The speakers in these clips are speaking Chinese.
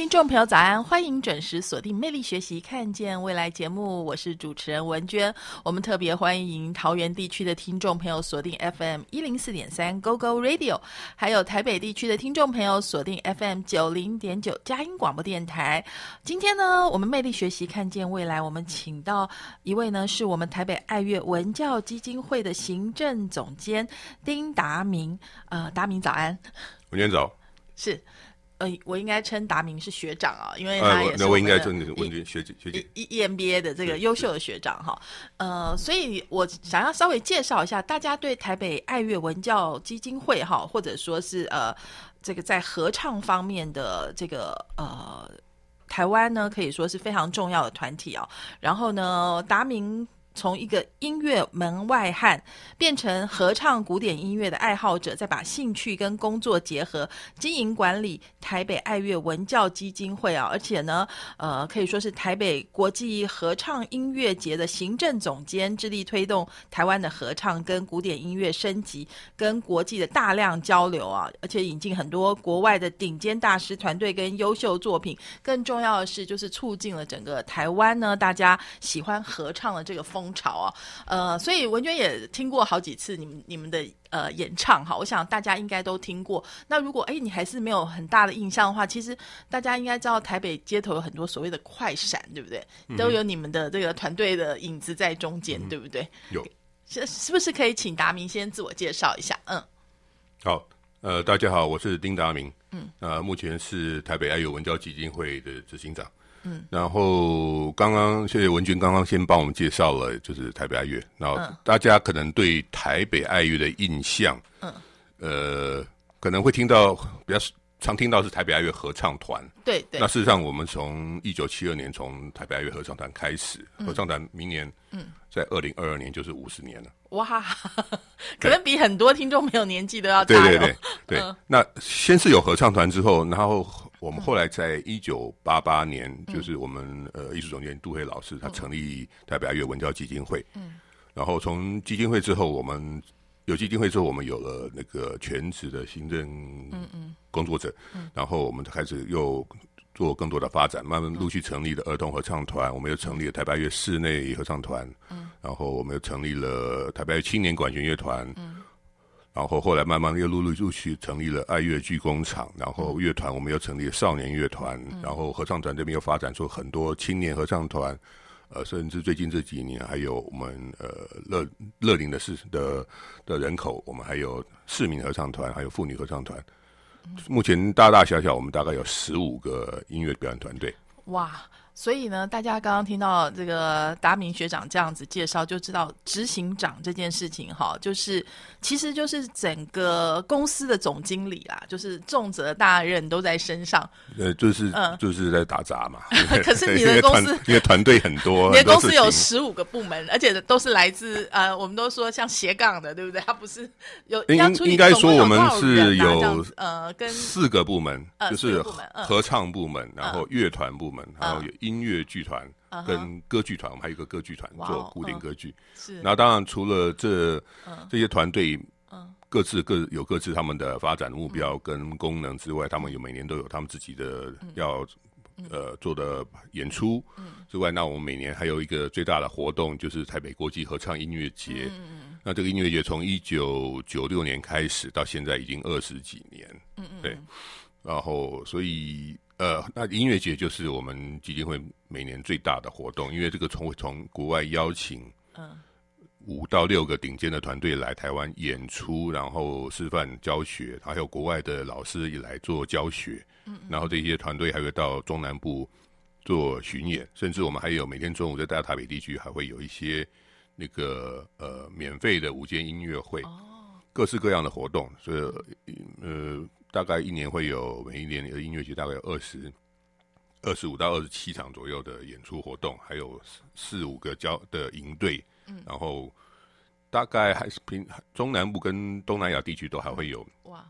听众朋友，早安！欢迎准时锁定《魅力学习，看见未来》节目，我是主持人文娟。我们特别欢迎桃园地区的听众朋友锁定 FM 一零四点三 Go Go Radio，还有台北地区的听众朋友锁定 FM 九零点九佳音广播电台。今天呢，我们《魅力学习，看见未来》，我们请到一位呢，是我们台北爱乐文教基金会的行政总监丁达明。呃，达明早安，文娟早，是。呃，我应该称达明是学长啊，因为他也是我应该称你文娟学姐学姐，E E M B A 的这个优秀的学长哈。呃，所以我想要稍微介绍一下，大家对台北爱乐文教基金会哈，或者说是呃，这个在合唱方面的这个呃，台湾呢可以说是非常重要的团体啊。然后呢，达明。从一个音乐门外汉变成合唱古典音乐的爱好者，再把兴趣跟工作结合，经营管理台北爱乐文教基金会啊，而且呢，呃，可以说是台北国际合唱音乐节的行政总监，致力推动台湾的合唱跟古典音乐升级，跟国际的大量交流啊，而且引进很多国外的顶尖大师团队跟优秀作品。更重要的是，就是促进了整个台湾呢，大家喜欢合唱的这个风。风潮啊，呃，所以文娟也听过好几次你们你们的呃演唱哈，我想大家应该都听过。那如果哎你还是没有很大的印象的话，其实大家应该知道台北街头有很多所谓的快闪，对不对？都有你们的这个团队的影子在中间，对不对？有，是是不是可以请达明先自我介绍一下？嗯，好，呃，大家好，我是丁达明，嗯，呃，目前是台北爱友文教基金会的执行长。嗯，然后刚刚谢谢文君刚刚先帮我们介绍了，就是台北爱乐。然后大家可能对台北爱乐的印象，嗯，呃，可能会听到比较常听到是台北爱乐合唱团。对对。那事实上，我们从一九七二年从台北爱乐合唱团开始，合唱团明年，嗯，在二零二二年就是五十年了。哇，可能比很多听众没有年纪都要大。对对对对。那先是有合唱团之后，然后。我们后来在一九八八年，就是我们呃艺术总监杜黑老师，他成立台北爱乐文教基金会。嗯，然后从基金会之后，我们有基金会之后，我们有了那个全职的行政嗯嗯工作者。嗯，然后我们开始又做更多的发展，慢慢陆续成立了儿童合唱团，我们又成立了台北爱乐室内合唱团。嗯，然后我们又成立了台北爱青年管弦乐团。嗯。然后后来慢慢又陆陆续续成立了爱乐剧工厂，然后乐团我们又成立了少年乐团，然后合唱团这边又发展出很多青年合唱团，呃，甚至最近这几年还有我们呃乐乐龄的市的的人口，我们还有市民合唱团，还有妇女合唱团，目前大大小小我们大概有十五个音乐表演团队。哇！所以呢，大家刚刚听到这个达明学长这样子介绍，就知道执行长这件事情哈，就是其实就是整个公司的总经理啦，就是重责大任都在身上。呃，就是嗯，就是在打杂嘛。可是你的公司因为团队很多，你的公司有十五个部门，而且都是来自呃，我们都说像斜杠的，对不对？他不是有应应该说我们是有呃，跟四个部门，就是合唱部门，然后乐团部门，然后有音。音乐剧团跟歌剧团，我们还有一个歌剧团做古典歌剧。是，然后当然除了这这些团队，各自各有各自他们的发展目标跟功能之外，他们有每年都有他们自己的要呃做的演出。之外，那我们每年还有一个最大的活动，就是台北国际合唱音乐节。那这个音乐节从一九九六年开始到现在已经二十几年。嗯嗯，对，然后所以。呃，那音乐节就是我们基金会每年最大的活动，因为这个从从国外邀请，嗯，五到六个顶尖的团队来台湾演出，然后示范教学，还有国外的老师也来做教学，嗯，然后这些团队还会到中南部做巡演，甚至我们还有每天中午在大台北地区还会有一些那个呃免费的午间音乐会，哦，各式各样的活动，所以呃。大概一年会有每一年的音乐节大概有二十二十五到二十七场左右的演出活动，还有四五个交的营队，嗯，然后大概还是平中南部跟东南亚地区都还会有哇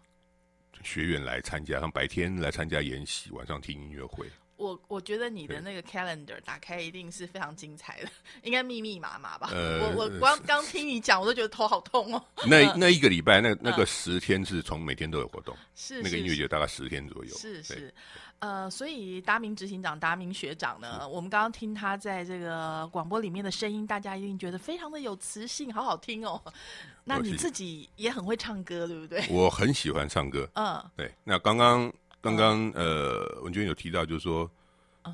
学员来参加，像白天来参加演习，晚上听音乐会。我我觉得你的那个 calendar 打开一定是非常精彩的，应该密密麻麻吧？我我光刚听你讲，我都觉得头好痛哦。那那一个礼拜，那那个十天是从每天都有活动，是那个音乐节大概十天左右。是是，呃，所以达明执行长、达明学长呢，我们刚刚听他在这个广播里面的声音，大家一定觉得非常的有磁性，好好听哦。那你自己也很会唱歌，对不对？我很喜欢唱歌。嗯，对。那刚刚。刚刚呃，文娟有提到，就是说，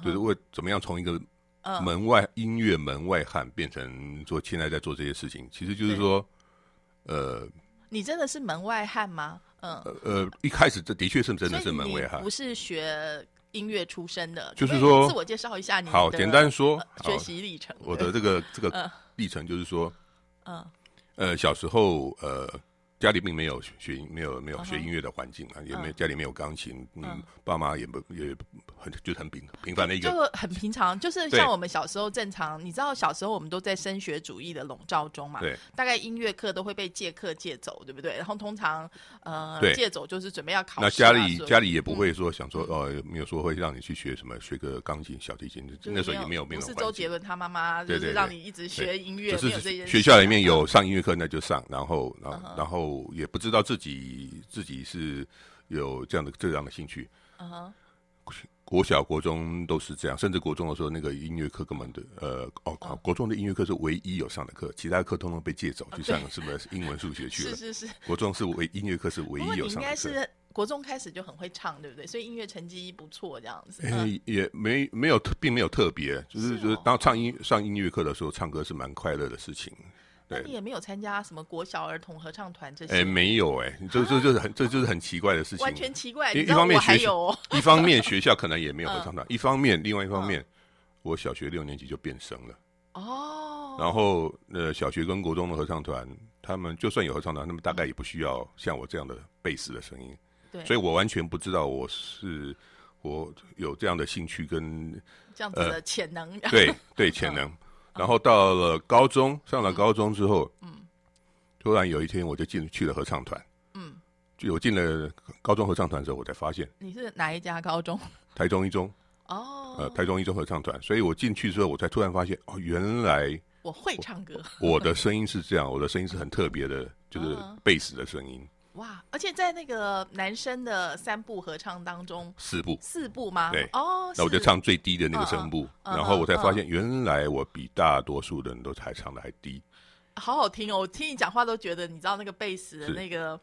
就是为怎么样从一个门外音乐门外汉变成做现在在做这些事情，其实就是说，呃，你真的是门外汉吗？嗯，呃，一开始这的确是真的是门外汉，不是学音乐出身的，就是说，自我介绍一下你好，简单说学习历程。我的这个这个历程就是说，嗯，呃，小时候呃。家里并没有学音，没有没有学音乐的环境啊，也没家里没有钢琴，嗯，爸妈也不也很就很平平凡的一个，就很平常，就是像我们小时候正常，你知道小时候我们都在升学主义的笼罩中嘛，对，大概音乐课都会被借课借走，对不对？然后通常呃借走就是准备要考，那家里家里也不会说想说哦，没有说会让你去学什么学个钢琴、小提琴，那时候也没有没有。是周杰伦他妈妈就是让你一直学音乐，就是学校里面有上音乐课那就上，然后然后然后。也不知道自己自己是有这样的这样的兴趣。嗯哼，国小国中都是这样，甚至国中的时候，那个音乐课根本的呃哦，国中的音乐课是唯一有上的课，其他课通通被借走去上什么英文、数学去了。是是是，国中是唯音乐课是唯一有上的课。应该是国中开始就很会唱，对不对？所以音乐成绩不错，这样子。也没没有特，并没有特别，就是就是当唱音上音乐课的时候，唱歌是蛮快乐的事情。那你也没有参加什么国小儿童合唱团这些？哎，没有哎，这这就是很这就是很奇怪的事情，完全奇怪。一方面学校，一方面学校可能也没有合唱团，一方面另外一方面，我小学六年级就变声了哦。然后呃，小学跟国中的合唱团，他们就算有合唱团，那么大概也不需要像我这样的贝斯的声音。对，所以我完全不知道我是我有这样的兴趣跟这样子的潜能。对对，潜能。然后到了高中，上了高中之后，嗯，突然有一天我就进去了合唱团，嗯，就我进了高中合唱团之后，我才发现你是哪一家高中？台中一中哦，呃，台中一中合唱团，所以我进去之后，我才突然发现哦，原来我会唱歌，我的声音是这样，我的声音是很特别的，就是贝斯的声音。哇！而且在那个男生的三部合唱当中，四部四部吗？对哦，那我就唱最低的那个声部，然后我才发现，原来我比大多数的人都还唱的还低。好好听哦！我听你讲话都觉得，你知道那个贝斯的那个。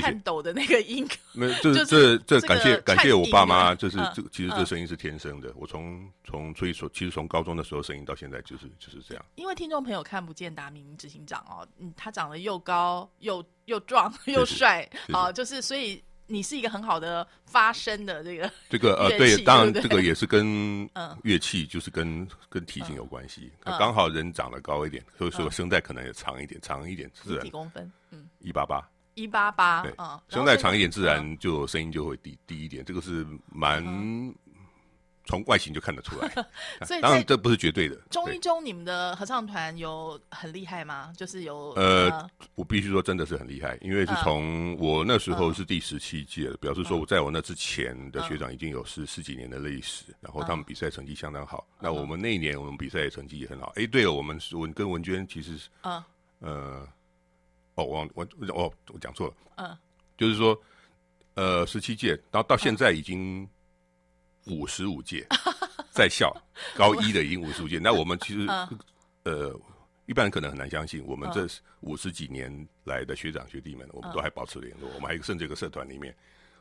颤抖的那个音，没，这 这这感谢感谢我爸妈，就是这其实这声音是天生的。我从从所以说，其实从高中的时候声音到现在就是就是这样。因为听众朋友看不见达明执行长哦，嗯，他长得又高又又壮 又帅啊，就是所以你是一个很好的发声的这个这个呃对，当然这个也是跟乐器就是跟跟体型有关系。刚好人长得高一点，所以说声带可能也长一点，长一点自然几公分，嗯，一八八。一八八，嗯，声带长一点，自然就声音就会低低一点。这个是蛮从外形就看得出来。所以当然这不是绝对的。中一中你们的合唱团有很厉害吗？就是有呃，我必须说真的是很厉害，因为是从我那时候是第十七届了，表示说我在我那之前的学长已经有十十几年的历史，然后他们比赛成绩相当好。那我们那一年我们比赛成绩也很好。哎，对了，我们文跟文娟其实是呃。哦，我我我我讲错了，嗯，就是说，呃，十七届，然后到现在已经五十五届，在校高一的已经五十五届。那我们其实，呃，一般人可能很难相信，我们这五十几年来的学长学弟们，我们都还保持联络。我们还甚至一个社团里面，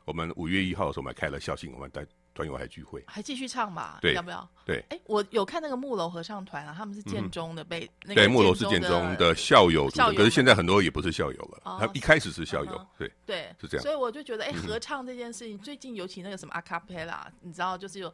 我们五月一号的时候，我们还开了校庆，我们带。团友还聚会，还继续唱吧？对，要不要？对，哎，我有看那个木楼合唱团啊，他们是建中的，被对木楼是建中的校友，可是现在很多也不是校友了。他一开始是校友，对对，是这样。所以我就觉得，哎，合唱这件事情，最近尤其那个什么阿卡贝拉，你知道，就是有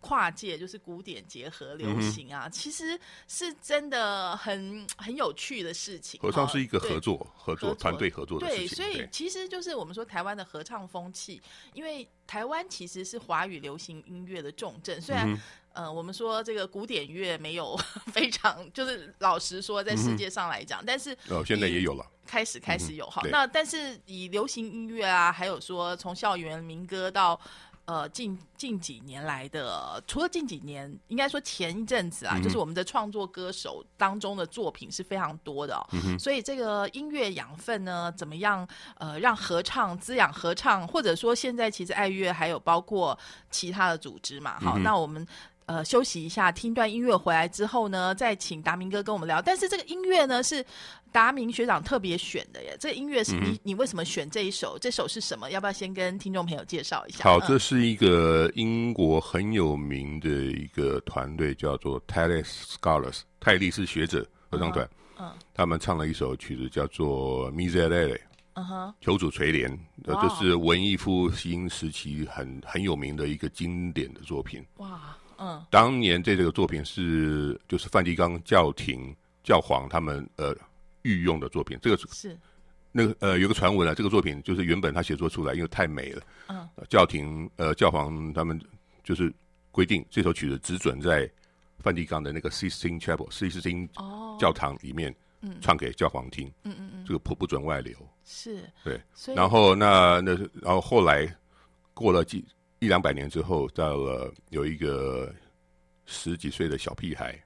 跨界，就是古典结合流行啊，其实是真的很很有趣的事情。合唱是一个合作、合作团队合作的事情。对，所以其实就是我们说台湾的合唱风气，因为。台湾其实是华语流行音乐的重镇，虽然呃，我们说这个古典乐没有 非常，就是老实说，在世界上来讲，但是哦，现在也有了，开始开始有哈。那但是以流行音乐啊，还有说从校园民歌到。呃，近近几年来的，除了近几年，应该说前一阵子啊，就是我们的创作歌手当中的作品是非常多的，所以这个音乐养分呢，怎么样？呃，让合唱滋养合唱，或者说现在其实爱乐还有包括其他的组织嘛，好，那我们。呃，休息一下，听段音乐回来之后呢，再请达明哥跟我们聊。但是这个音乐呢，是达明学长特别选的耶。这音乐是你，你为什么选这一首？这首是什么？要不要先跟听众朋友介绍一下？好，这是一个英国很有名的一个团队，叫做 Talis Scholars，泰利斯学者合唱团。嗯，他们唱了一首曲子，叫做 Miserere。嗯哼，求主垂怜，呃，这是文艺复兴时期很很有名的一个经典的作品。哇。嗯，当年这这个作品是就是梵蒂冈教廷教皇他们呃御用的作品，这个是。那个呃有个传闻啊，这个作品就是原本他写作出来，因为太美了，嗯，教廷呃教皇他们就是规定这首曲子只准在梵蒂冈的那个 Sistine Chapel Sistine 教堂里面唱给教皇听，嗯嗯嗯，这个不不准外流，是。对，然后那那然后后来过了几。一两百年之后，到了有一个十几岁的小屁孩，嗯，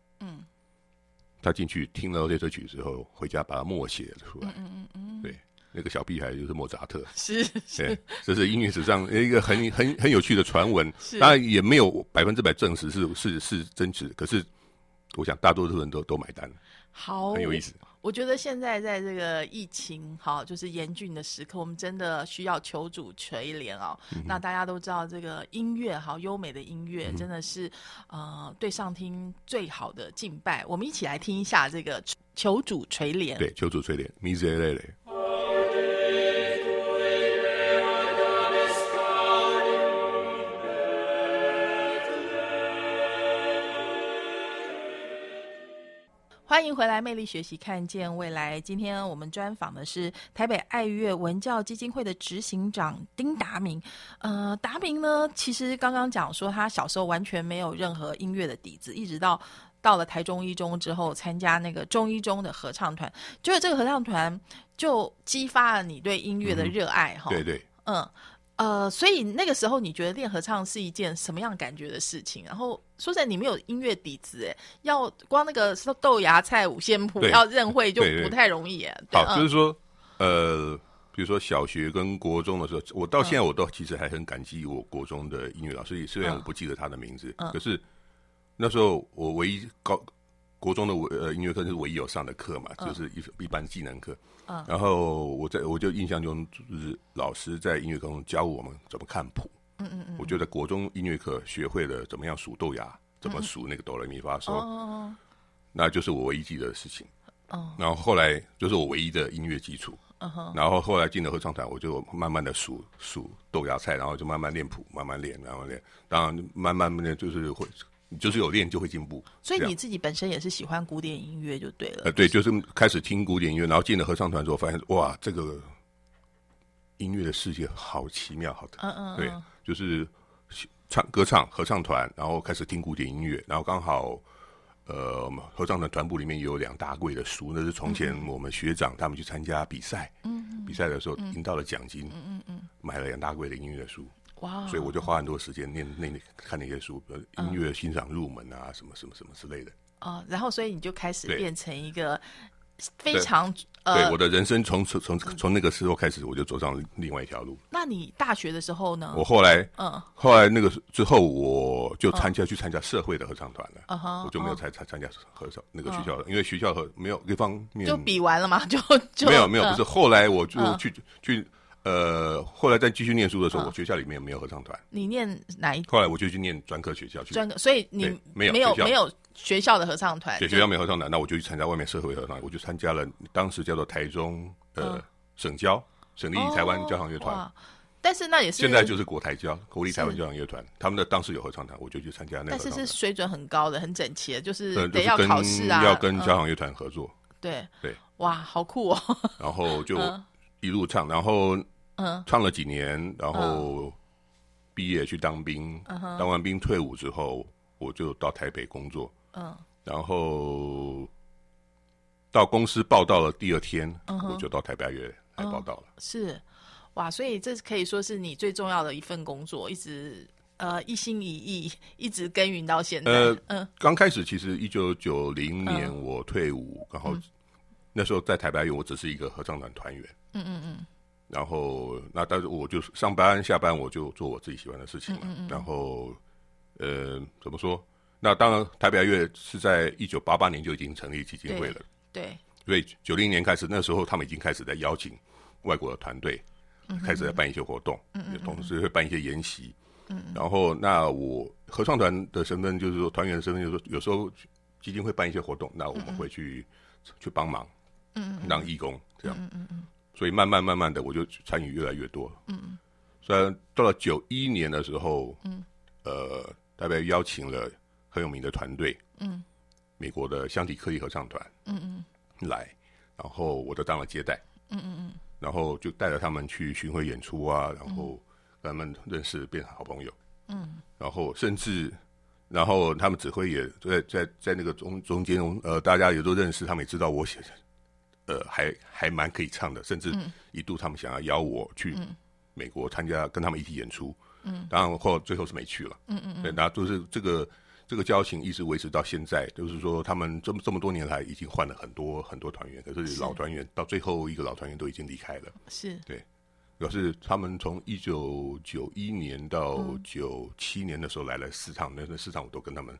他进去听了这首曲之后，回家把它默写出来。嗯嗯嗯，对，那个小屁孩就是莫扎特。是，对，这是音乐史上一个很 很很有趣的传闻。当然也没有百分之百证实是是是真实，可是我想大多数人都都买单。好，很有意思。我觉得现在在这个疫情好就是严峻的时刻，我们真的需要求主垂怜哦。那大家都知道，这个音乐好优美的音乐，真的是呃对上听最好的敬拜。我们一起来听一下这个求主垂怜。对，求主垂怜，Miserere。欢迎回来，魅力学习，看见未来。今天我们专访的是台北爱乐文教基金会的执行长丁达明。呃，达明呢，其实刚刚讲说他小时候完全没有任何音乐的底子，一直到到了台中一中之后，参加那个中一中的合唱团，就是这个合唱团就激发了你对音乐的热爱，哈。对对，嗯。呃，所以那个时候你觉得练合唱是一件什么样感觉的事情？然后说实在，你没有音乐底子，哎，要光那个豆芽菜五线谱要认会就不太容易。好，就是说，呃，比如说小学跟国中的时候，我到现在我都其实还很感激我国中的音乐老师，虽然我不记得他的名字，可是那时候我唯一高。国中的呃音乐课是唯一有上的课嘛，就是一一般技能课。然后我在我就印象中就是老师在音乐课中教我们怎么看谱。嗯嗯嗯。我觉得国中音乐课学会了怎么样数豆芽，怎么数那个哆来咪发嗦。哦。那就是我唯一记得的事情。哦。然后后来就是我唯一的音乐基础。然后后来进了合唱团，我就慢慢的数数豆芽菜，然后就慢慢练谱，慢慢练，慢慢练。当然，慢慢的就是会。你就是有练就会进步，所以你自己本身也是喜欢古典音乐就对了。呃，对，就是开始听古典音乐，然后进了合唱团之后，发现哇，这个音乐的世界好奇妙，好的，嗯嗯，对，就是唱歌唱合唱团，然后开始听古典音乐，然后刚好呃，合唱团团部里面有两大柜的书，那是从前我们学长他们去参加比赛，嗯，比赛的时候赢到了奖金，嗯嗯嗯，买了两大柜的音乐书。哇！所以我就花很多时间念那看那些书，比如音乐欣赏入门啊，什么什么什么之类的。哦，然后所以你就开始变成一个非常对我的人生从从从从那个时候开始，我就走上另外一条路。那你大学的时候呢？我后来嗯，后来那个之后我就参加去参加社会的合唱团了。我就没有参参参加合唱那个学校的，因为学校和没有一方面就比完了嘛，就就没有没有不是后来我就去去。呃，后来在继续念书的时候，我学校里面没有合唱团。你念哪一？后来我就去念专科学校去。专科，所以你没有没有没有学校的合唱团。对，学校没有合唱团，那我就去参加外面社会合唱，我就参加了当时叫做台中呃省交省立台湾交响乐团。但是那也是现在就是国台交国立台湾交响乐团，他们的当时有合唱团，我就去参加那个。但是是水准很高的，很整齐的，就是得要考试啊，要跟交响乐团合作。对对，哇，好酷哦！然后就一路唱，然后。嗯，唱了几年，然后毕业去当兵，当完兵退伍之后，我就到台北工作。嗯，然后到公司报道了第二天，我就到台北乐来报道了。是，哇，所以这可以说是你最重要的一份工作，一直呃一心一意，一直耕耘到现在。呃，嗯，刚开始其实一九九零年我退伍，然后那时候在台北乐，我只是一个合唱团团员。嗯嗯嗯。然后，那但是我就上班下班我就做我自己喜欢的事情嘛。然后，呃，怎么说？那当然，台北爱乐是在一九八八年就已经成立基金会了。对。所以九零年开始，那时候他们已经开始在邀请外国的团队，开始在办一些活动，也同时会办一些研习。嗯。然后，那我合唱团的身份就是说，团员的身份就是说，有时候基金会办一些活动，那我们会去去帮忙，嗯，当义工这样。嗯嗯嗯。所以慢慢慢慢的，我就参与越来越多。嗯，虽然到了九一年的时候，嗯，呃，大概邀请了很有名的团队，嗯，美国的香缇克利合唱团，嗯嗯，来，然后我就当了接待，嗯嗯嗯，然后就带着他们去巡回演出啊，然后跟他们认识，变成好朋友，嗯，然后甚至，然后他们指挥也在在在那个中中间，呃，大家也都认识，他们也知道我写。呃，还还蛮可以唱的，甚至一度他们想要邀我去美国参加，跟他们一起演出。嗯，当然后最后是没去了。嗯嗯对，那就是这个这个交情一直维持到现在，就是说他们这么这么多年来已经换了很多很多团员，可是老团员到最后一个老团员都已经离开了。是，对，表示他们从一九九一年到九七年的时候来了四场，那那四场我都跟他们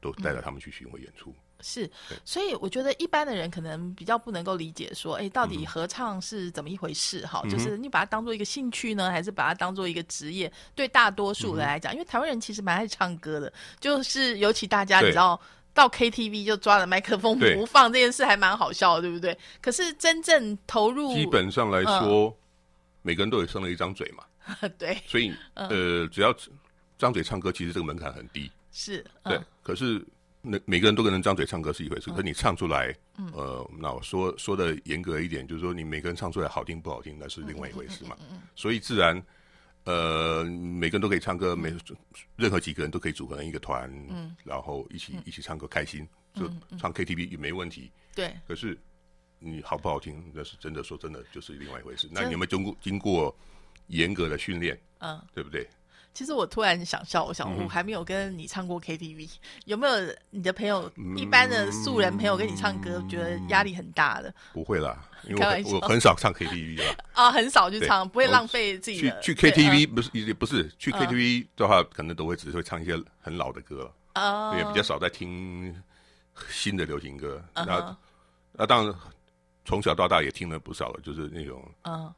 都带着他们去巡回演出。是，所以我觉得一般的人可能比较不能够理解，说，哎，到底合唱是怎么一回事？哈，就是你把它当做一个兴趣呢，还是把它当做一个职业？对大多数人来讲，因为台湾人其实蛮爱唱歌的，就是尤其大家你知道到 KTV 就抓了麦克风不放这件事还蛮好笑的，对不对？可是真正投入，基本上来说，每个人都有生了一张嘴嘛，对，所以呃，只要张嘴唱歌，其实这个门槛很低，是对，可是。那每个人都可能张嘴唱歌是一回事，可你唱出来，呃，那我说说的严格一点，就是说你每个人唱出来好听不好听，那是另外一回事嘛。所以自然，呃，每个人都可以唱歌，每任何几个人都可以组合成一个团，然后一起一起唱歌开心，就唱 KTV 也没问题。对。可是你好不好听，那是真的，说真的就是另外一回事。那你有没有经过经过严格的训练，嗯，对不对？其实我突然想笑，我想我还没有跟你唱过 KTV，有没有你的朋友一般的素人朋友跟你唱歌，觉得压力很大的？不会啦，因为我很少唱 KTV 啊。啊，很少去唱，不会浪费自己。去去 KTV 不是也不是去 KTV 的话，可能都会只会唱一些很老的歌了，也比较少在听新的流行歌。那那当然从小到大也听了不少了，就是那种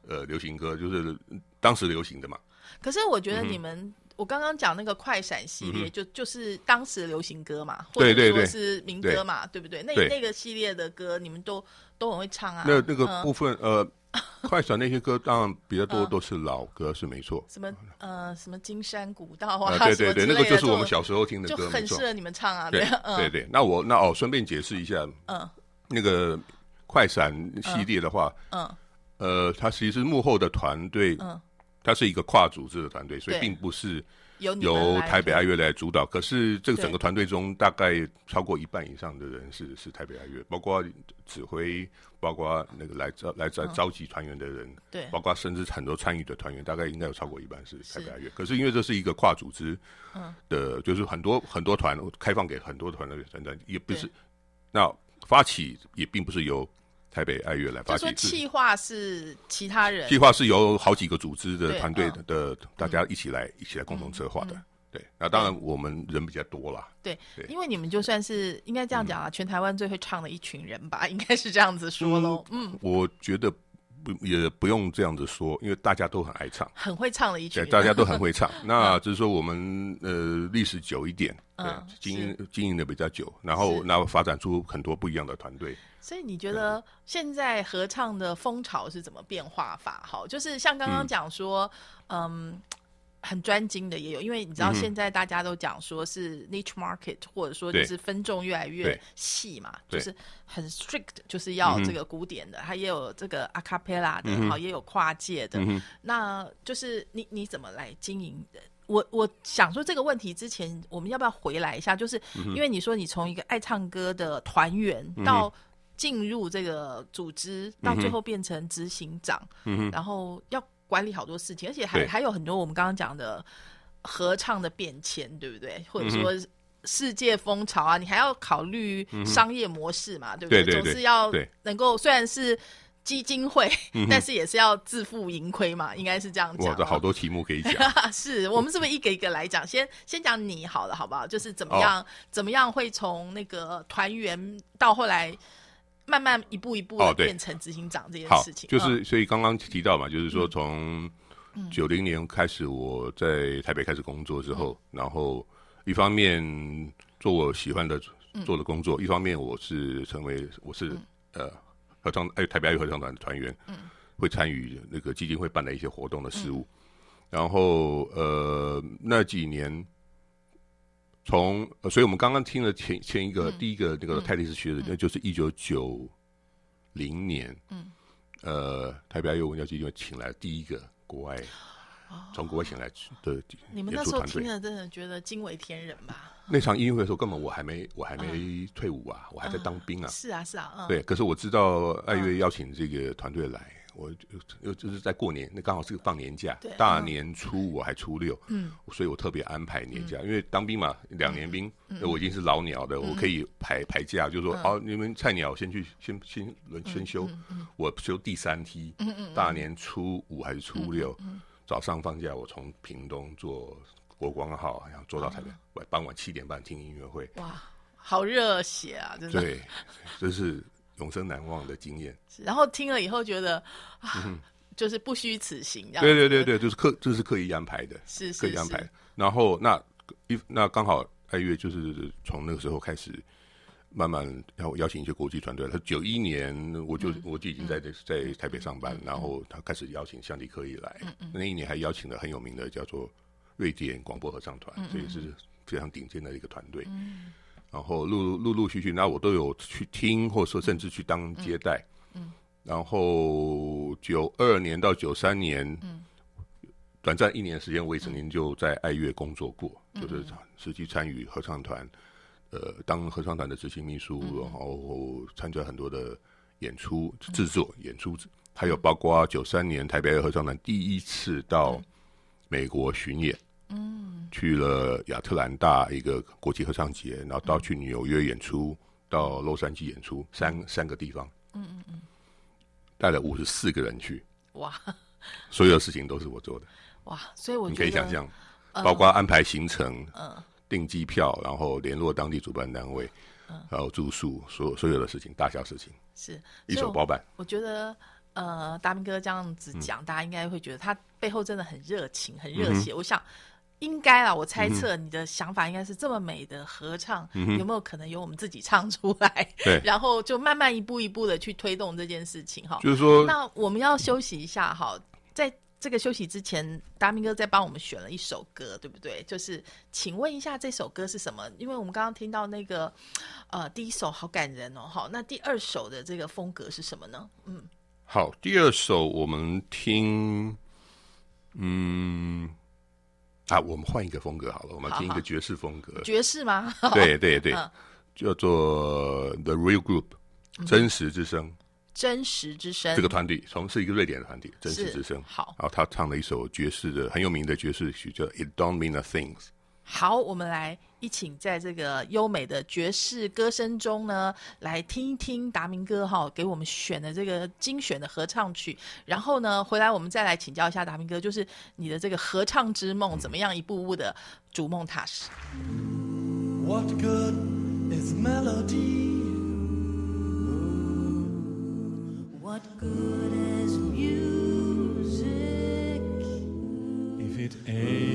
呃流行歌，就是当时流行的嘛。可是我觉得你们，我刚刚讲那个快闪系列，就就是当时的流行歌嘛，或者说是民歌嘛，对不对？那那个系列的歌，你们都都很会唱啊。那那个部分，呃，快闪那些歌，当然比较多都是老歌，是没错。什么呃，什么金山古道啊，对对对，那个就是我们小时候听的歌，就很适合你们唱啊。对对对，那我那哦，顺便解释一下，嗯，那个快闪系列的话，嗯，呃，它其实幕后的团队，嗯。它是一个跨组织的团队，所以并不是由台北爱乐来主导。可是这个整个团队中，大概超过一半以上的人是是台北爱乐，包括指挥，包括那个来招来招召集团员的人，对，包括甚至很多参与的团员，大概应该有超过一半是台北爱乐。可是因为这是一个跨组织的，就是很多很多团开放给很多团队等等，也不是那发起也并不是由。台北爱乐来发起，计划是其他人，计划是由好几个组织的团队的大家一起来一起来共同策划的。对，那当然我们人比较多啦。对，因为你们就算是应该这样讲啊，全台湾最会唱的一群人吧，应该是这样子说喽。嗯，我觉得不也不用这样子说，因为大家都很爱唱，很会唱的一群，大家都很会唱。那只是说我们呃历史久一点，对，经营经营的比较久，然后然后发展出很多不一样的团队。所以你觉得现在合唱的风潮是怎么变化法？好，就是像刚刚讲说，嗯，很专精的也有，因为你知道现在大家都讲说是 niche market，或者说就是分众越来越细嘛，就是很 strict，就是要这个古典的，它也有这个 a cappella 的，好，也有跨界的。那就是你你怎么来经营？我我想说这个问题之前，我们要不要回来一下？就是因为你说你从一个爱唱歌的团员到进入这个组织，到最后变成执行长，然后要管理好多事情，而且还还有很多我们刚刚讲的合唱的变迁，对不对？或者说世界风潮啊，你还要考虑商业模式嘛，对不对？总是要能够虽然是。基金会，但是也是要自负盈亏嘛，应该是这样讲。我的好多题目可以讲，是我们是不是一个一个来讲？先先讲你好了，好不好？就是怎么样，怎么样会从那个团员到后来慢慢一步一步的变成执行长这件事情。就是所以刚刚提到嘛，就是说从九零年开始我在台北开始工作之后，然后一方面做我喜欢的做的工作，一方面我是成为我是呃。合唱哎，台北爱乐合唱团的团员，嗯，会参与那个基金会办的一些活动的事务。然后呃，那几年，从呃所以我们刚刚听了前前一个第一个那个泰迪斯学的，那就是一九九零年，嗯，呃，台北爱乐文教基金会请来第一个国外，从国外请来的，你们那时候听了真的觉得惊为天人吧？那场音乐会的时候，根本我还没我还没退伍啊，我还在当兵啊。是啊，是啊，对。可是我知道爱乐邀请这个团队来，我又就是在过年，那刚好是个放年假，大年初五还初六，嗯，所以我特别安排年假，因为当兵嘛，两年兵，我已经是老鸟的，我可以排排假，就是说，哦，你们菜鸟先去先先轮先休，我休第三梯，大年初五还是初六，早上放假，我从屏东坐。国光号，然后坐到台北，晚傍晚七点半听音乐会。哇，好热血啊！真的，对，这是永生难忘的经验。然后听了以后觉得啊，就是不虚此行。对对对对，就是刻，这是刻意安排的，是刻意安排。然后那一那刚好爱乐就是从那个时候开始，慢慢要邀请一些国际团队。他九一年我就我就已经在在台北上班，然后他开始邀请向迪科伊来。那一年还邀请了很有名的叫做。瑞典广播合唱团，所以是非常顶尖的一个团队。然后陆陆陆续续，那我都有去听，或者说甚至去当接待。嗯。然后九二年到九三年，短暂一年时间，我也曾经就在爱乐工作过，就是实际参与合唱团，呃，当合唱团的执行秘书，然后参加很多的演出制作、演出，还有包括九三年台北合唱团第一次到美国巡演。嗯，去了亚特兰大一个国际合唱节，然后到去纽约演出，到洛杉矶演出，三三个地方。嗯嗯嗯，带了五十四个人去。哇，所有的事情都是我做的。哇，所以我你可以想象，包括安排行程、嗯，订机票，然后联络当地主办单位，嗯，还有住宿，所有所有的事情，大小事情是一手包办。我觉得，呃，大明哥这样子讲，大家应该会觉得他背后真的很热情、很热血。我想。应该啊，我猜测你的想法应该是这么美的合唱，有没有可能由我们自己唱出来？对，然后就慢慢一步一步的去推动这件事情哈。就是说，那我们要休息一下哈，在这个休息之前，达明哥在帮我们选了一首歌，对不对？就是请问一下这首歌是什么？因为我们刚刚听到那个呃第一首好感人哦，好，那第二首的这个风格是什么呢？嗯，好，第二首我们听，嗯。啊，我们换一个风格好了，我们听一个爵士风格。爵士吗？对 对对，叫做 The Real Group，真实之声。真实之声这个团体，从是一个瑞典的团体，真实之声。好，然后他唱了一首爵士的很有名的爵士曲，叫 It Don't Mean a Thing。好，我们来一起在这个优美的爵士歌声中呢，来听一听达明哥哈给我们选的这个精选的合唱曲。然后呢，回来我们再来请教一下达明哥，就是你的这个合唱之梦怎么样一步步的逐梦踏实。What good is melody? What good is music if it ain't?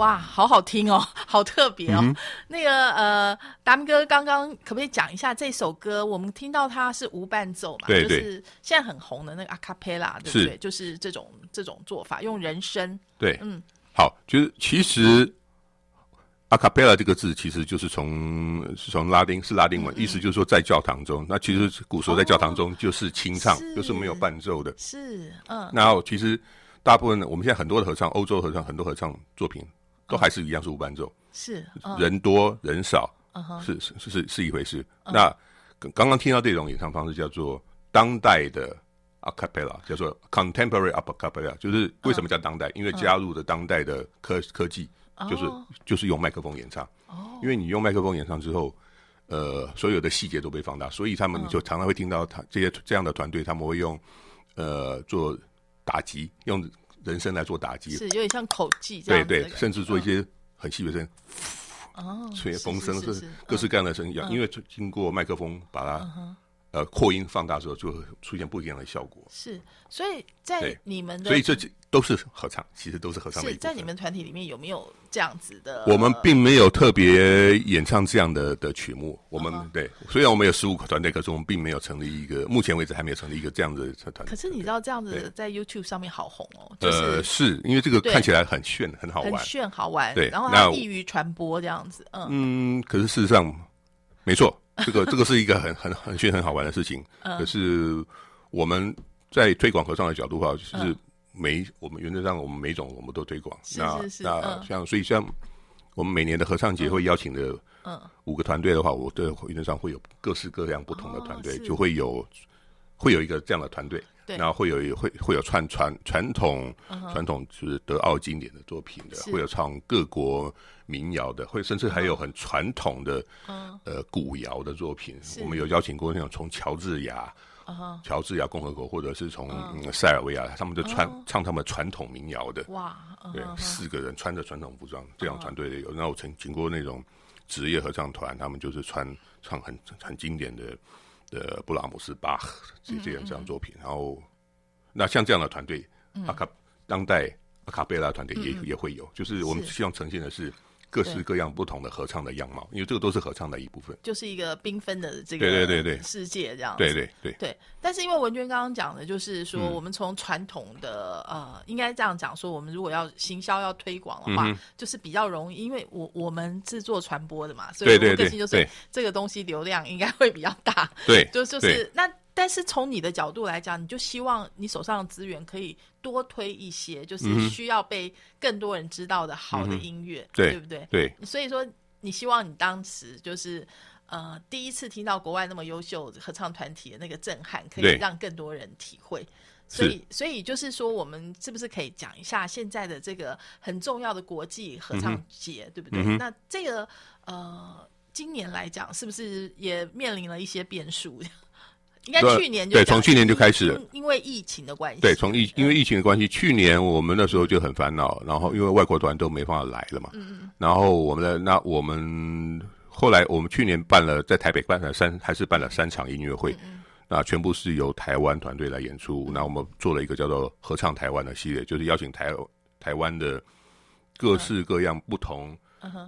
哇，好好听哦，好特别哦。那个呃，达明哥刚刚可不可以讲一下这首歌？我们听到它是无伴奏嘛，就是现在很红的那个阿卡贝拉，对不对？就是这种这种做法，用人声。对，嗯，好，就是其实阿卡贝拉这个字其实就是从是从拉丁是拉丁文，意思就是说在教堂中。那其实古时候在教堂中就是清唱，就是没有伴奏的。是，嗯。然后其实大部分我们现在很多的合唱，欧洲合唱很多合唱作品。都还是一样是无伴奏，是人多人少，是是是是一回事。那刚刚听到这种演唱方式叫做当代的 a cappella，叫做 contemporary a cappella，就是为什么叫当代？因为加入了当代的科科技，就是就是用麦克风演唱。哦，因为你用麦克风演唱之后，呃，所有的细节都被放大，所以他们就常常会听到他这些这样的团队，他们会用呃做打击用。人声来做打击，是有点像口技这样对对，甚至做一些很细微声，哦，吹风声是各式各样的声音，因为经过麦克风把它。呃，扩音放大之后，就会出现不一样的效果。是，所以在你们的，所以这都是合唱，其实都是合唱。是在你们团体里面有没有这样子的？我们并没有特别演唱这样的的曲目。我们对，虽然我们有十五个团队，可是我们并没有成立一个，目前为止还没有成立一个这样的团队。可是你知道这样子在 YouTube 上面好红哦。呃，是因为这个看起来很炫，很好玩，很炫好玩。对，然后它易于传播这样子。嗯嗯，可是事实上，没错。这个这个是一个很很很很很好玩的事情，可是我们在推广合唱的角度话，就是每我们原则上我们每种我们都推广。那那像所以像我们每年的合唱节会邀请的五个团队的话，我的原则上会有各式各样不同的团队，就会有会有一个这样的团队。然后会有会会有串传传统传统就是德奥经典的作品的，会有唱各国民谣的，会甚至还有很传统的呃古谣的作品。我们有邀请过那种从乔治亚、乔治亚共和国，或者是从塞尔维亚，他们就穿唱他们传统民谣的。哇，对，四个人穿着传统服装这样团队的有。那我曾经过那种职业合唱团，他们就是穿唱很很经典的。的布拉姆斯、巴赫这这样这样作品，然后那像这样的团队，阿卡当代阿卡贝拉团队也也会有，就是我们希望呈现的是。各式各样不同的合唱的样貌，因为这个都是合唱的一部分，就是一个缤纷的这个对对对对世界这样。对对对对。但是因为文娟刚刚讲的，就是说我们从传统的呃，应该这样讲说，我们如果要行销要推广的话，就是比较容易，因为我我们是做传播的嘛，所以我个性就是这个东西流量应该会比较大。对，就就是那。但是从你的角度来讲，你就希望你手上的资源可以多推一些，就是需要被更多人知道的好的音乐，对不对？对。所以说，你希望你当时就是呃第一次听到国外那么优秀合唱团体的那个震撼，可以让更多人体会。所以，所以就是说，我们是不是可以讲一下现在的这个很重要的国际合唱节，对不对？那这个呃，今年来讲，是不是也面临了一些变数？应该去年就对，从去年就开始，因为疫情的关系。对，从疫因为疫情的关系，去年我们那时候就很烦恼，然后因为外国团都没办法来了嘛。嗯嗯。然后我们的那我们后来我们去年办了在台北办了三还是办了三场音乐会，那全部是由台湾团队来演出。那我们做了一个叫做合唱台湾的系列，就是邀请台台湾的各式各样不同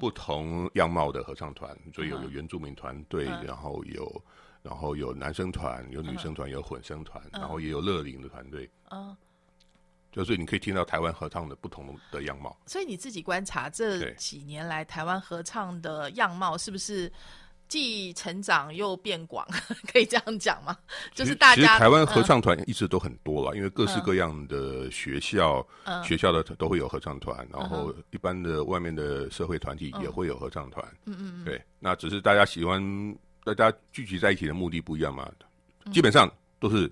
不同样貌的合唱团，所以有有原住民团队，然后有。然后有男生团，有女生团，有混声团，然后也有乐龄的团队。嗯，就是你可以听到台湾合唱的不同的样貌。所以你自己观察这几年来台湾合唱的样貌，是不是既成长又变广？可以这样讲吗？就是大家台湾合唱团一直都很多了，因为各式各样的学校，学校的都会有合唱团，然后一般的外面的社会团体也会有合唱团。嗯嗯，对，那只是大家喜欢。大家聚集在一起的目的不一样嘛，基本上都是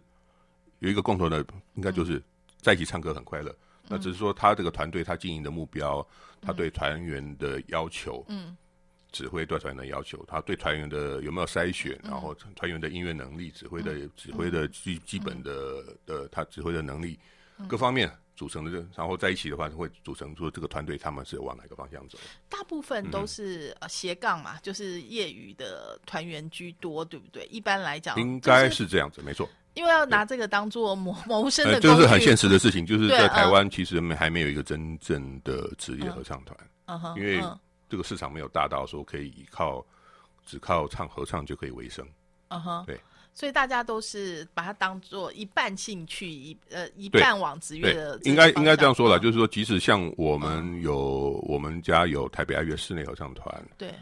有一个共同的，应该就是在一起唱歌很快乐。那只是说他这个团队他经营的目标，他对团员的要求，嗯，指挥对团员的要求，他对团员的有没有筛选，然后团员的音乐能力、指挥的指挥的基基本的的他指挥的能力各方面。组成的，然后在一起的话，会组成说这个团队，他们是往哪个方向走？大部分都是呃斜杠嘛，就是业余的团员居多，对不对？一般来讲，应该是这样子，没错。因为要拿这个当做谋 谋生的，就是很现实的事情。就是在台湾，其实没还没有一个真正的职业合唱团，因为这个市场没有大到说可以依靠只靠唱合唱就可以为生，嗯哼，对。所以大家都是把它当做一半兴趣，一呃一半往职业的。应该应该这样说了，就是说，即使像我们有我们家有台北爱乐室内合唱团，对，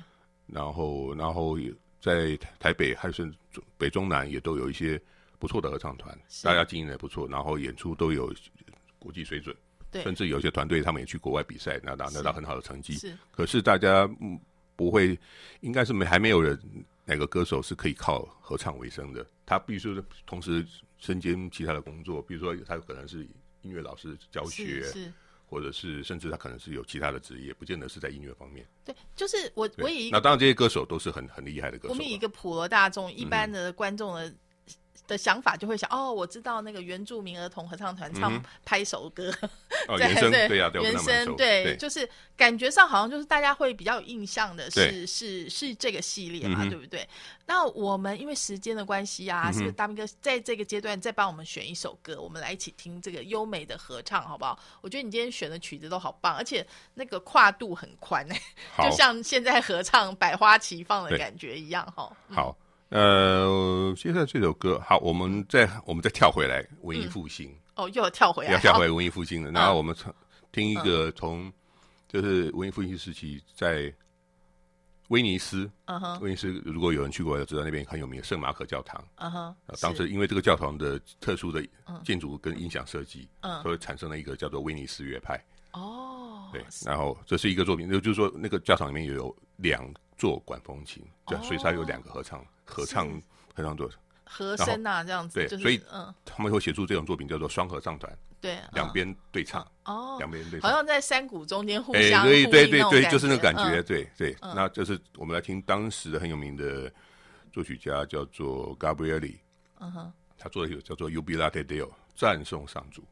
然后然后在台北还是北中南也都有一些不错的合唱团，大家经营的不错，然后演出都有国际水准，对，甚至有些团队他们也去国外比赛，拿到拿到很好的成绩。是，可是大家嗯不会，应该是没还没有人。哪个歌手是可以靠合唱为生的？他必须同时身兼其他的工作，比如说他可能是音乐老师教学，是，或者是甚至他可能是有其他的职业，不见得是在音乐方面。对，就是我我以那当然这些歌手都是很很厉害的歌手。我们以一个普罗大众一般的观众的。的想法就会想哦，我知道那个原住民儿童合唱团唱拍手歌，原声对呀，原声对，就是感觉上好像就是大家会比较有印象的是是是这个系列嘛，对不对？那我们因为时间的关系啊，是不是大明哥在这个阶段再帮我们选一首歌，我们来一起听这个优美的合唱，好不好？我觉得你今天选的曲子都好棒，而且那个跨度很宽哎，就像现在合唱百花齐放的感觉一样哈。好。呃，接下来这首歌，好，我们再我们再跳回来文艺复兴。哦，又要跳回来，要跳回文艺复兴了。然后我们从听一个从就是文艺复兴时期在威尼斯，嗯哼，威尼斯如果有人去过，要知道那边很有名的圣马可教堂，嗯哼。当时因为这个教堂的特殊的建筑跟音响设计，嗯，所以产生了一个叫做威尼斯乐派。哦，对，然后这是一个作品，就就是说那个教堂里面也有两座管风琴，对，所以它有两个合唱。合唱合唱作，和声啊，这样子，对，所以嗯，他们会写出这种作品叫做双合唱团，对，两边对唱，哦，两边对，好像在山谷中间互相对对对对，就是那个感觉，对对。那就是我们来听当时的很有名的作曲家叫做 Gabrieli，嗯哼，他做的有叫做 Ubilate Dio，赞颂上主，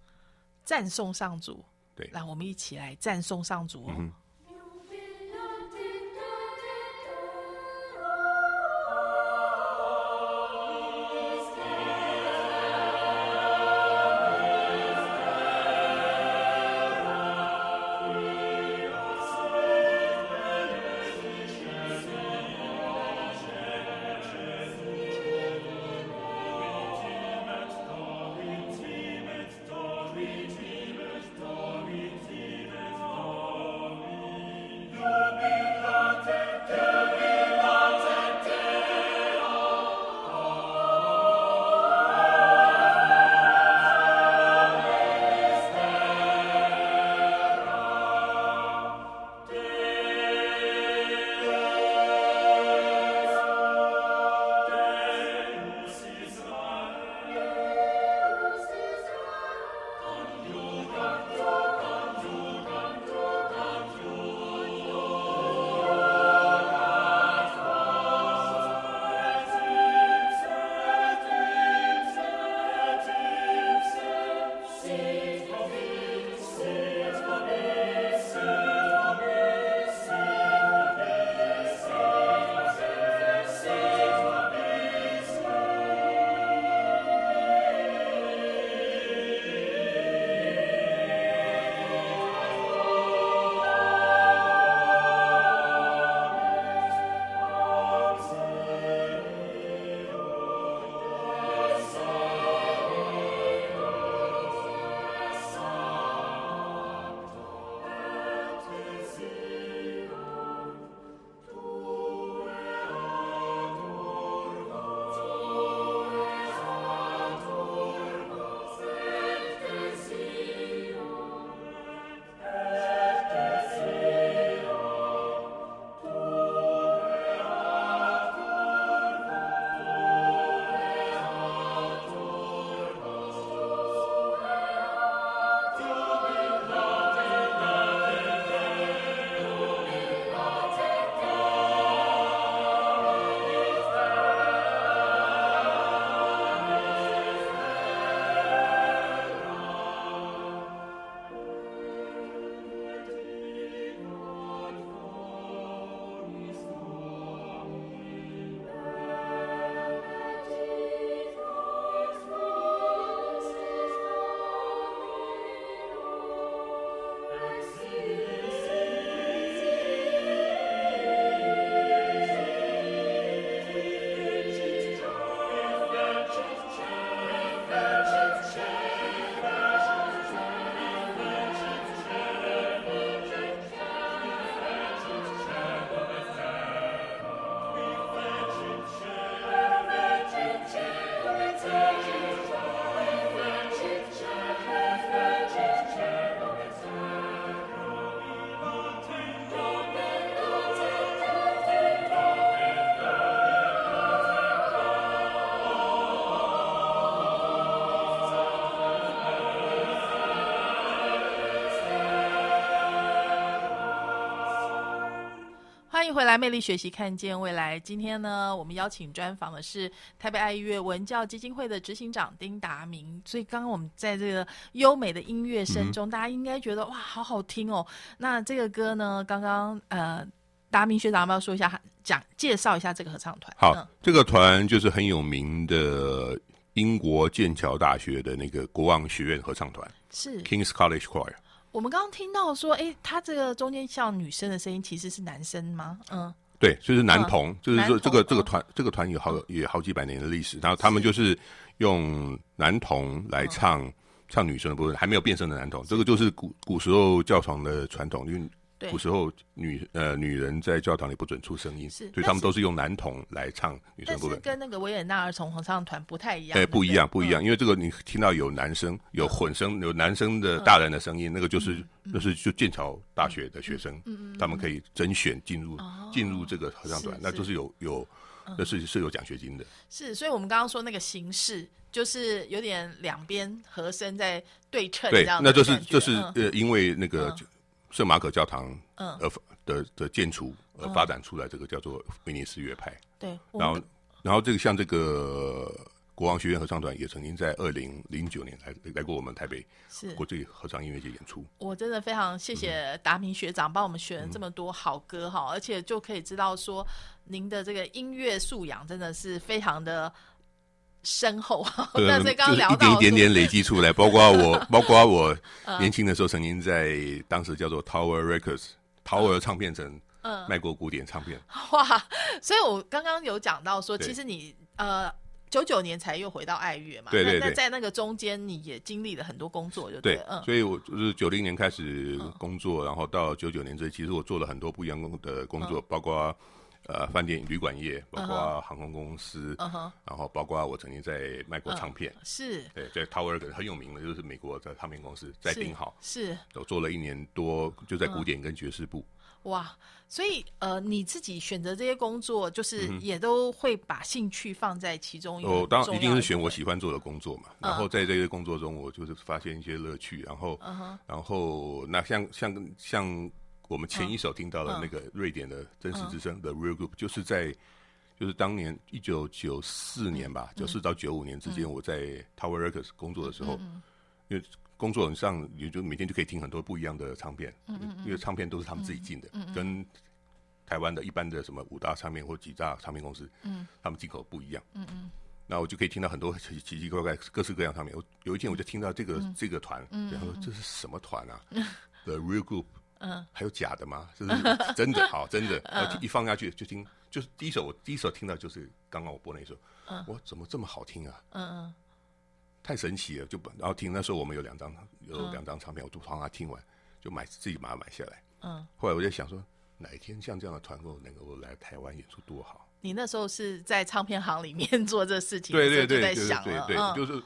赞颂上主，对，来我们一起来赞颂上主哦。回来，魅力学习，看见未来。今天呢，我们邀请专访的是台北爱乐文教基金会的执行长丁达明。所以，刚刚我们在这个优美的音乐声中，大家应该觉得哇，好好听哦。那这个歌呢，刚刚呃，达明学长要不要说一下，讲介绍一下这个合唱团？好，这个团就是很有名的英国剑桥大学的那个国王学院合唱团，是 Kings College Choir。我们刚刚听到说，哎，他这个中间像女生的声音，其实是男生吗？嗯，对，就是男童，就是说这个这个团这个团有好也好几百年的历史，然后他们就是用男童来唱唱女生的部分，还没有变声的男童，这个就是古古时候教堂的传统，因为。古时候，女呃女人在教堂里不准出声音，所以他们都是用男童来唱女生部分。跟那个维也纳儿童合唱团不太一样。哎，不一样，不一样，因为这个你听到有男生、有混声、有男生的大人的声音，那个就是那是就剑桥大学的学生，他们可以甄选进入进入这个合唱团，那就是有有那是是有奖学金的。是，所以我们刚刚说那个形式就是有点两边和声在对称，对，那就是就是呃，因为那个。圣马可教堂，嗯，而的的建筑而发展出来，这个叫做威尼斯乐派。对，然后，然后这个像这个国王学院合唱团也曾经在二零零九年来来过我们台北是国际合唱音乐节演出。我真的非常谢谢达明学长帮我们选了这么多好歌哈，而且就可以知道说您的这个音乐素养真的是非常的。深厚，那所以刚刚聊到一点一点点累积出来，包括我，包括我年轻的时候曾经在当时叫做 Tower Records Tower 唱片城嗯。卖过古典唱片。哇，所以我刚刚有讲到说，其实你呃九九年才又回到爱乐嘛，对对对，在那个中间你也经历了很多工作，就对，嗯，所以我就是九零年开始工作，然后到九九年这，其实我做了很多不一样的工作，包括。呃，饭店、旅馆业，包括航空公司，然后包括我曾经在卖过唱片，是对，在 Tower 很有名的，就是美国的唱片公司，在顶好，是，我做了一年多，就在古典跟爵士部。哇，所以呃，你自己选择这些工作，就是也都会把兴趣放在其中。哦，当一定是选我喜欢做的工作嘛。然后在这些工作中，我就是发现一些乐趣。然后，然后那像像像。我们前一首听到的那个瑞典的真实之声的 Real Group，就是在就是当年一九九四年吧，九四到九五年之间，我在 Tower Records 工作的时候，因为工作上也就每天就可以听很多不一样的唱片，因为唱片都是他们自己进的，跟台湾的一般的什么五大唱片或几大唱片公司，他们进口不一样。嗯嗯，那我就可以听到很多奇奇奇怪怪、各式各样唱片。我有一天我就听到这个这个团，然后这是什么团啊？The Real Group。嗯，还有假的吗？是真的，好，真的。然后一放下去就听，就是第一首，我第一首听到就是刚刚我播那首。嗯，我怎么这么好听啊？嗯嗯，太神奇了，就然后听。那时候我们有两张，有两张唱片，我就帮他听完，就买自己把它买下来。嗯，后来我就想说，哪一天像这样的团购能够来台湾演出多好。你那时候是在唱片行里面做这事情，对对对对对对，就是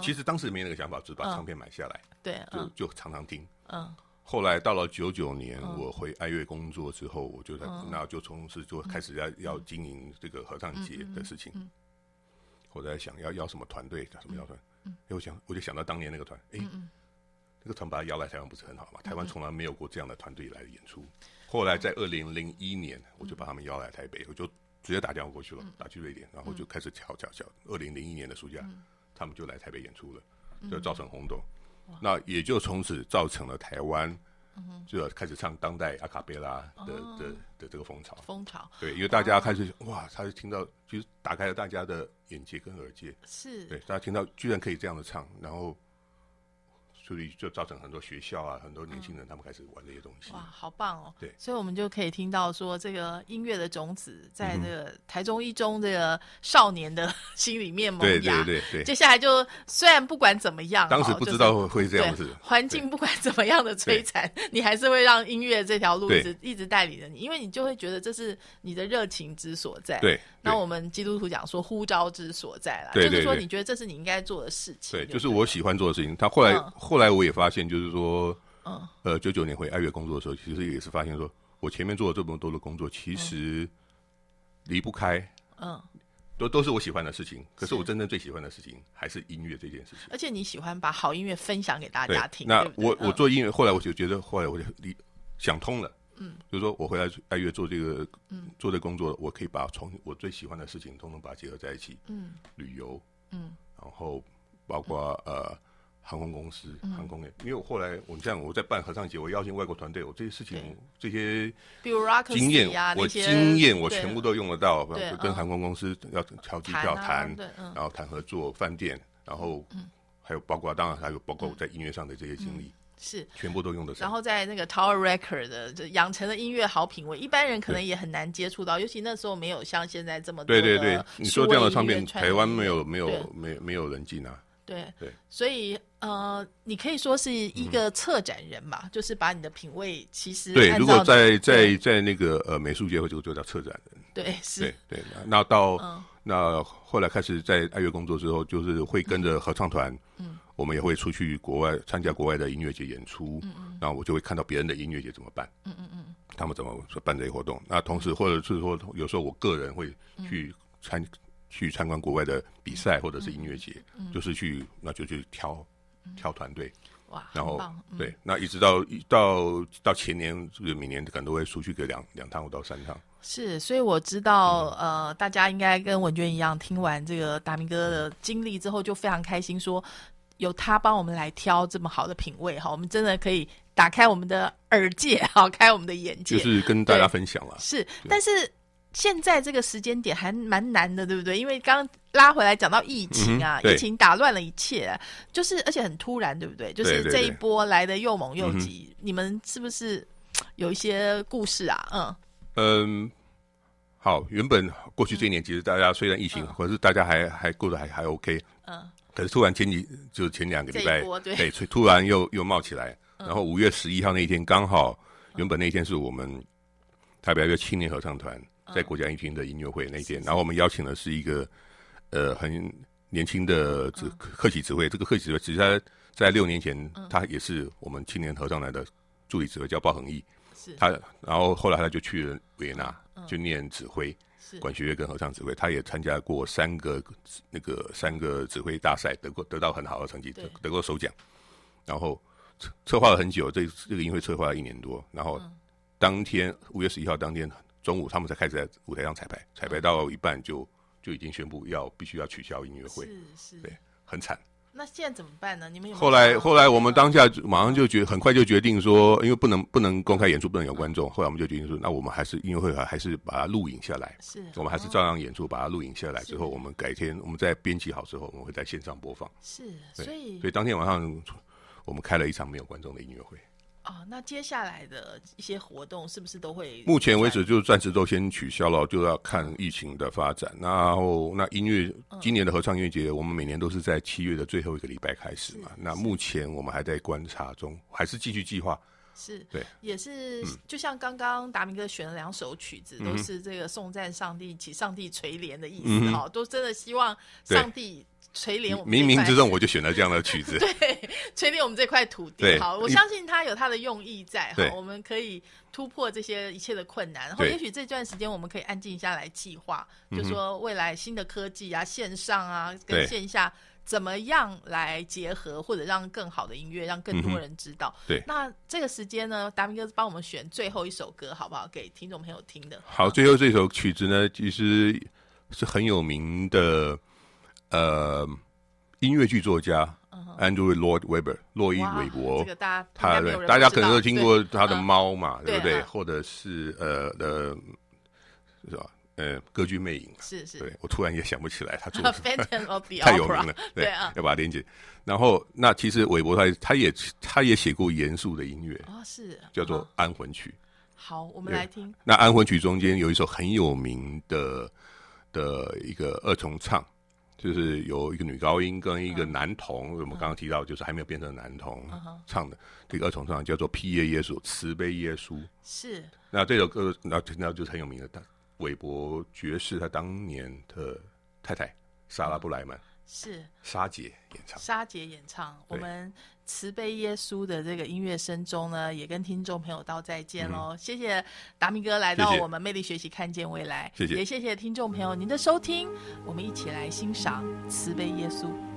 其实当时没那个想法，只是把唱片买下来，对，就就常常听。嗯。后来到了九九年，我回爱乐工作之后，我就在那就从事就开始要要经营这个合唱节的事情。我在想要要什么团队，什么要团？因为我想我就想到当年那个团，哎，那个团把他邀来台湾不是很好吗？台湾从来没有过这样的团队来演出。后来在二零零一年，我就把他们邀来台北，我就直接打电话过去了，打去瑞典，然后就开始敲敲敲。二零零一年的暑假，他们就来台北演出了，就造成轰动。那也就从此造成了台湾，就要开始唱当代阿卡贝拉的的的这个风潮。风潮对，因为大家开始哇，他就听到，就是打开了大家的眼界跟耳界。是对，大家听到居然可以这样的唱，然后。所以就造成很多学校啊，很多年轻人他们开始玩这些东西。哇，好棒哦！对，所以我们就可以听到说，这个音乐的种子在这个台中一中这个少年的心里面萌芽。对对对对。接下来就虽然不管怎么样，当时不知道会这样子，环境不管怎么样的摧残，你还是会让音乐这条路一直一直带领着你，因为你就会觉得这是你的热情之所在。对。那我们基督徒讲说呼召之所在啦，就是说你觉得这是你应该做的事情。对，就是我喜欢做的事情。他后来后来我也发现，就是说，嗯，呃，九九年回爱乐工作的时候，其实也是发现说，我前面做了这么多的工作，其实离不开，嗯，都都是我喜欢的事情。可是我真正最喜欢的事情还是音乐这件事情。而且你喜欢把好音乐分享给大家听。那我我做音乐，后来我就觉得，后来我就理想通了。嗯，就是说我回来爱乐做这个，嗯，做这工作，我可以把从我最喜欢的事情，通通把它结合在一起。嗯，旅游，嗯，然后包括呃航空公司、航空业，因为我后来我们像我在办合唱节，我邀请外国团队，我这些事情这些，比如经验我经验我全部都用得到，跟航空公司要调机票谈，然后谈合作饭店，然后还有包括当然还有包括我在音乐上的这些经历。是，全部都用得上。然后在那个 Tower Record 的养成的音乐好品味，一般人可能也很难接触到，尤其那时候没有像现在这么多。对对对，你说这样的唱片，台湾没有没有没没有人进啊。对对，所以呃，你可以说是一个策展人嘛，就是把你的品味其实对。如果在在在那个呃美术界，会就就叫策展人。对，是。对，那到那后来开始在爱乐工作之后，就是会跟着合唱团。嗯。我们也会出去国外参加国外的音乐节演出，嗯然后我就会看到别人的音乐节怎么办，嗯嗯嗯，他们怎么办这些活动。那同时，或者是说，有时候我个人会去参去参观国外的比赛或者是音乐节，就是去那就去挑挑团队，哇，然后对，那一直到到到前年，就是每年可能都会出去个两两趟或到三趟。是，所以我知道，呃，大家应该跟文娟一样，听完这个达明哥的经历之后，就非常开心说。有他帮我们来挑这么好的品味哈，我们真的可以打开我们的耳界，好开我们的眼界，就是跟大家分享了。是，但是现在这个时间点还蛮难的，对不对？因为刚拉回来讲到疫情啊，疫情打乱了一切，就是而且很突然，对不对？就是这一波来的又猛又急，你们是不是有一些故事啊？嗯嗯，好，原本过去这一年，其实大家虽然疫情，可是大家还还过得还还 OK，嗯。可是突然前几就前两个礼拜，对，突然又又冒起来。然后五月十一号那一天，刚好原本那一天是我们台北一个青年合唱团在国家音厅的音乐会那一天。然后我们邀请的是一个呃很年轻的指客席指挥，这个客席指挥其实他在六年前他也是我们青年合唱团的助理指挥，叫包恒毅。是他，然后后来他就去了维也纳，就念指挥。管弦乐跟合唱指挥，他也参加过三个那个三个指挥大赛，得过得到很好的成绩，得得过首奖。然后策策划了很久，这这个音乐会策划了一年多。然后当天五月十一号当天中午，他们才开始在舞台上彩排，彩排到一半就就已经宣布要必须要取消音乐会，是是，对，很惨。那现在怎么办呢？你们有后来后来我们当下马上就决很快就决定说，因为不能不能公开演出，不能有观众。后来我们就决定说，那我们还是音乐会还是把它录影下来。是，我们还是照样演出，把它录影下来之后，我们改天我们在编辑好之后，我们会在线上播放。是，所以所以当天晚上我们开了一场没有观众的音乐会。哦，那接下来的一些活动是不是都会？目前为止就暂时都先取消了，就要看疫情的发展。然后，那音乐今年的合唱音乐节，我们每年都是在七月的最后一个礼拜开始嘛。那目前我们还在观察中，还是继续计划。是对，也是就像刚刚达明哥选了两首曲子，都是这个颂赞上帝、起上帝垂怜的意思哈，都真的希望上帝。垂怜我们，冥冥之中我就选了这样的曲子。对，垂怜我们这块土地。好，我相信它有它的用意在。哈，我们可以突破这些一切的困难。然后，也许这段时间我们可以安静下来计划，就说未来新的科技啊、线上啊跟线下怎么样来结合，或者让更好的音乐让更多人知道。对，那这个时间呢，达明哥帮我们选最后一首歌，好不好？给听众朋友听的。好，最后这首曲子呢，其实是很有名的。呃，音乐剧作家 Andrew Lloyd Webber 洛伊韦伯，这个大家他大家可能都听过他的猫嘛，对不对？或者是呃的，是吧？呃，歌剧魅影是是，对我突然也想不起来他做 太有名了，对啊，要把它连接。然后那其实韦伯他他也他也写过严肃的音乐啊，是叫做安魂曲。好，我们来听。那安魂曲中间有一首很有名的的一个二重唱。就是有一个女高音跟一个男童，我们刚刚提到，就是还没有变成男童唱的这个二重唱，叫做《披耶耶稣》，慈悲耶稣。是。那这首歌，那那就是很有名的，他韦伯爵士他当年的太太莎拉布莱曼。是沙姐演唱，沙姐演唱。我们慈悲耶稣的这个音乐声中呢，也跟听众朋友道再见喽。谢谢达明哥来到我们魅力学习，看见未来。谢谢，也谢谢听众朋友您的收听。我们一起来欣赏慈悲耶稣。